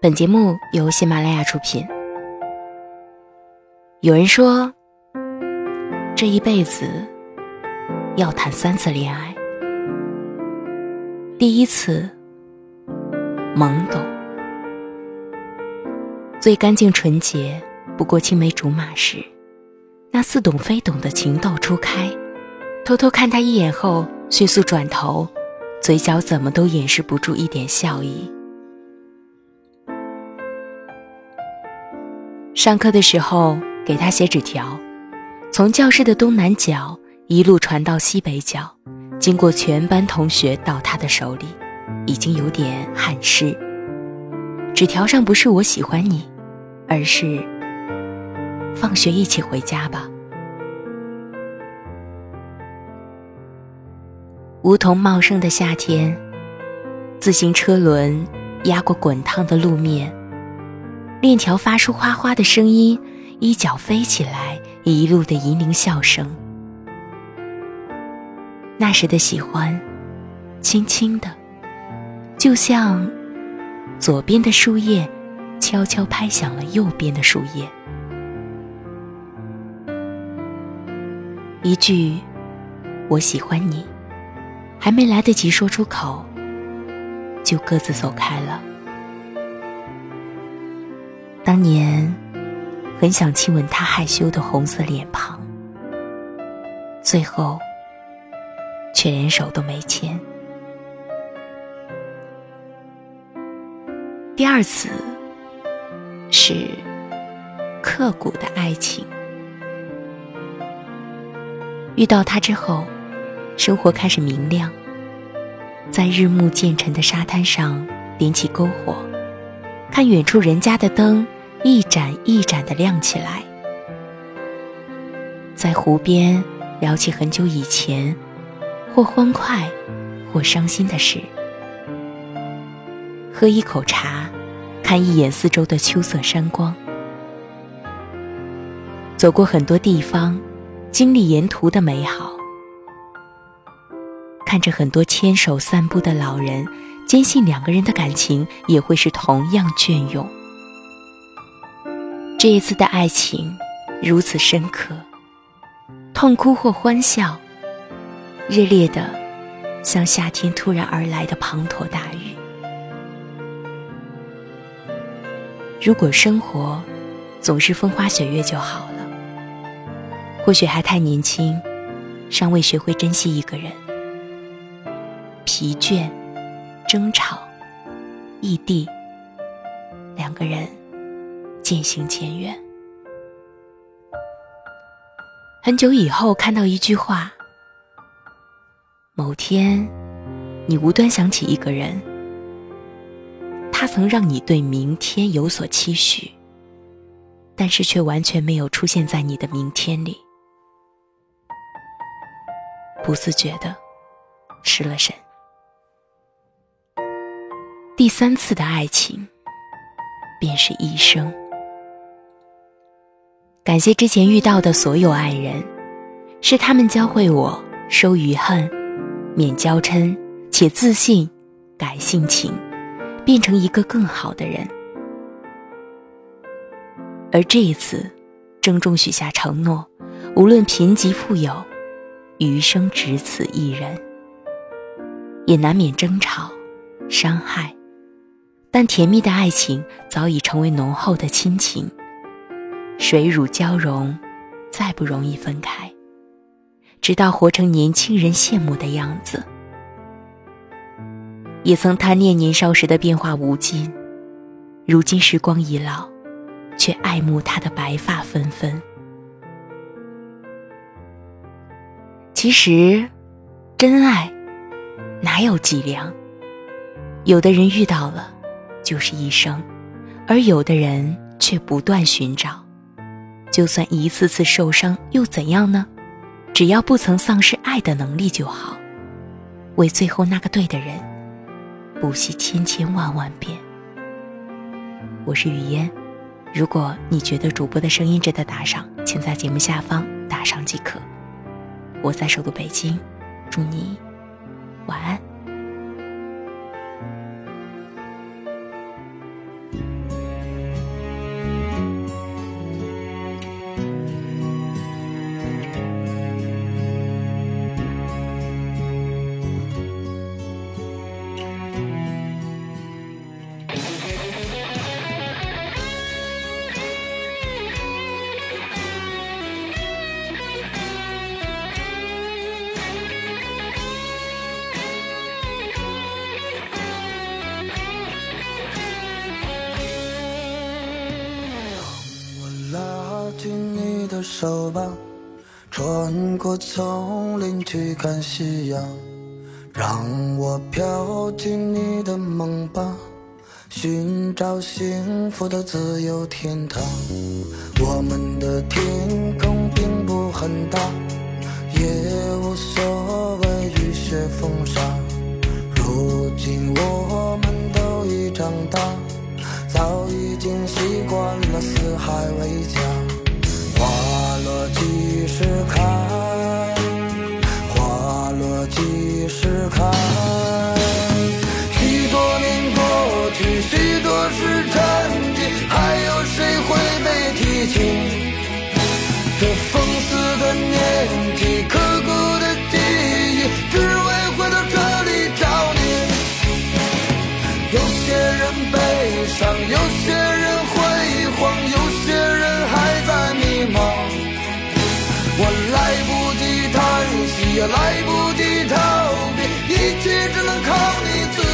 本节目由喜马拉雅出品。有人说，这一辈子要谈三次恋爱。第一次，懵懂，最干净纯洁，不过青梅竹马时，那似懂非懂的情窦初开，偷偷看他一眼后，迅速转头，嘴角怎么都掩饰不住一点笑意。上课的时候给他写纸条，从教室的东南角一路传到西北角，经过全班同学到他的手里，已经有点汗湿。纸条上不是我喜欢你，而是放学一起回家吧。梧桐茂盛的夏天，自行车轮压过滚烫的路面。链条发出哗哗的声音，衣角飞起来，一路的银铃笑声。那时的喜欢，轻轻的，就像左边的树叶悄悄拍响了右边的树叶。一句“我喜欢你”，还没来得及说出口，就各自走开了。当年，很想亲吻他害羞的红色脸庞，最后却连手都没牵。第二次是刻骨的爱情。遇到他之后，生活开始明亮，在日暮渐沉的沙滩上点起篝火，看远处人家的灯。一盏一盏的亮起来，在湖边聊起很久以前，或欢快，或伤心的事。喝一口茶，看一眼四周的秋色山光。走过很多地方，经历沿途的美好。看着很多牵手散步的老人，坚信两个人的感情也会是同样隽永。这一次的爱情如此深刻，痛哭或欢笑，热烈的像夏天突然而来的滂沱大雨。如果生活总是风花雪月就好了，或许还太年轻，尚未学会珍惜一个人。疲倦、争吵、异地，两个人。渐行渐远。很久以后，看到一句话：某天，你无端想起一个人，他曾让你对明天有所期许，但是却完全没有出现在你的明天里，不自觉的失了神。第三次的爱情，便是一生。感谢之前遇到的所有爱人，是他们教会我收余恨、免娇嗔，且自信、改性情，变成一个更好的人。而这一次，郑重许下承诺，无论贫瘠富有，余生只此一人。也难免争吵、伤害，但甜蜜的爱情早已成为浓厚的亲情。水乳交融，再不容易分开，直到活成年轻人羡慕的样子。也曾贪恋年少时的变化无尽，如今时光已老，却爱慕他的白发纷纷。其实，真爱哪有计量？有的人遇到了，就是一生；而有的人却不断寻找。就算一次次受伤又怎样呢？只要不曾丧失爱的能力就好。为最后那个对的人，不惜千千万万遍。我是雨嫣，如果你觉得主播的声音值得打赏，请在节目下方打赏即可。我在首都北京，祝你晚安。紧你的手吧，穿过丛林去看夕阳，让我飘进你的梦吧，寻找幸福的自由天堂。我们的天空并不很大，也无所谓雨雪风沙。如今我们都已长大，早已经习惯了四海为家。有些人悲伤，有些人辉煌，有些人还在迷茫。我来不及叹息，也来不及逃避，一切只能靠你自。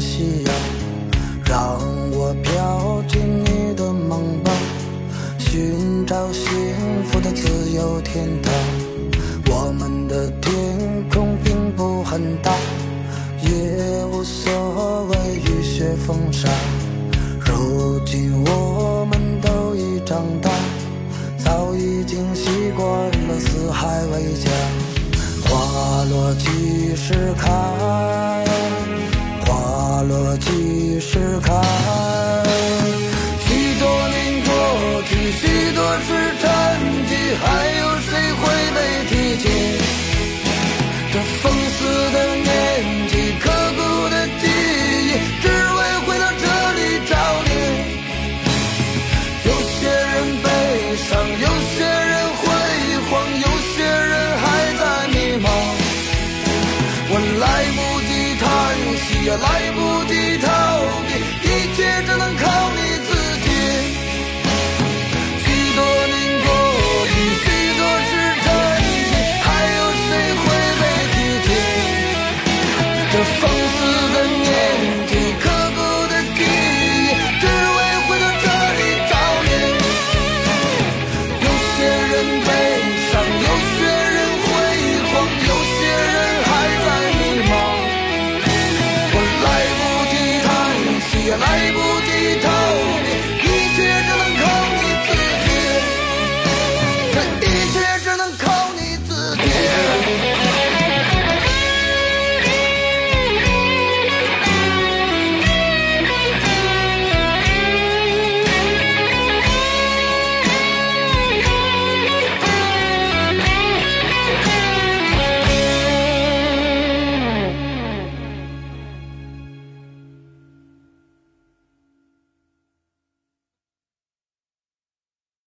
夕阳。让我飘进你的梦吧，寻找幸福的自由天堂。我们的天空并不很大，也无所谓雨雪风沙。如今我们都已长大。早已经习惯了四海为家，花落几时开？落几时开？